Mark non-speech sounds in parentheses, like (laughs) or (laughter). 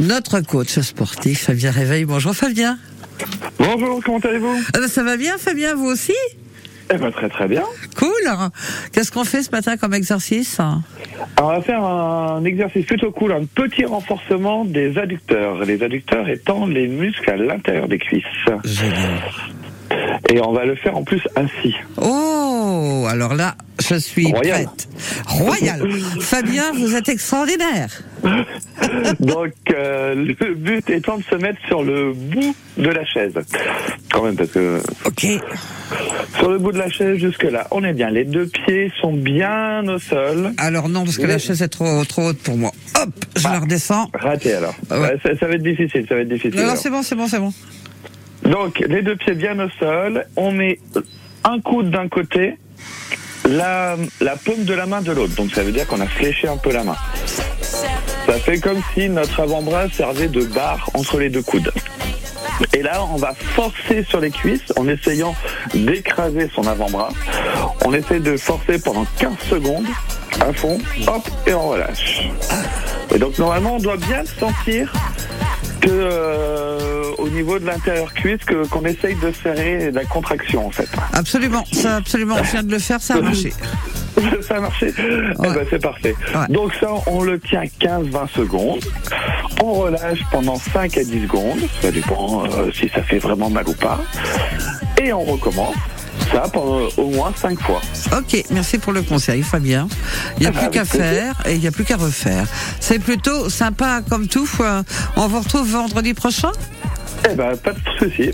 Notre coach sportif, Fabien Réveil. Bonjour Fabien. Bonjour, comment allez-vous? Ah ben, ça va bien Fabien, vous aussi? Eh ben très très bien. Cool. Qu'est-ce qu'on fait ce matin comme exercice? Alors, on va faire un exercice plutôt cool, un petit renforcement des adducteurs. Les adducteurs étant les muscles à l'intérieur des cuisses. Génial. Et on va le faire en plus ainsi. Oh, alors là, je suis Royal. prête. Royal. (laughs) Fabien, vous êtes extraordinaire. (laughs) Donc euh, le but étant de se mettre sur le bout de la chaise. Quand même parce que Ok. sur le bout de la chaise jusque là, on est bien. Les deux pieds sont bien au sol. Alors non, parce que la chaise est trop, trop haute pour moi. Hop, je la redescends. Raté alors. Ah ouais. Ça, ça va être difficile, ça va être difficile. Non, non, c'est bon, c'est bon, c'est bon. Donc, les deux pieds bien au sol. On met un coude d'un côté, la, la paume de la main de l'autre. Donc, ça veut dire qu'on a fléché un peu la main. Ça fait comme si notre avant-bras servait de barre entre les deux coudes. Et là, on va forcer sur les cuisses en essayant d'écraser son avant-bras. On essaie de forcer pendant 15 secondes à fond, hop, et on relâche. Et donc, normalement, on doit bien sentir que euh, au niveau de l'intérieur cuisse que qu'on essaye de serrer la contraction en fait. Absolument, ça, absolument. Je viens de le faire, ça a (laughs) marché. (laughs) ça a marché Eh ben, c'est parfait. Ouais. Donc ça on le tient 15-20 secondes. On relâche pendant 5 à 10 secondes, ça dépend euh, si ça fait vraiment mal ou pas. Et on recommence ça pendant au moins 5 fois. Ok, merci pour le conseil, Fabien. Il n'y a Ah plus qu'à faire et il n'y a plus qu'à refaire. C'est plutôt sympa comme tout. On vous retrouve vendredi prochain? Eh ben pas de souci.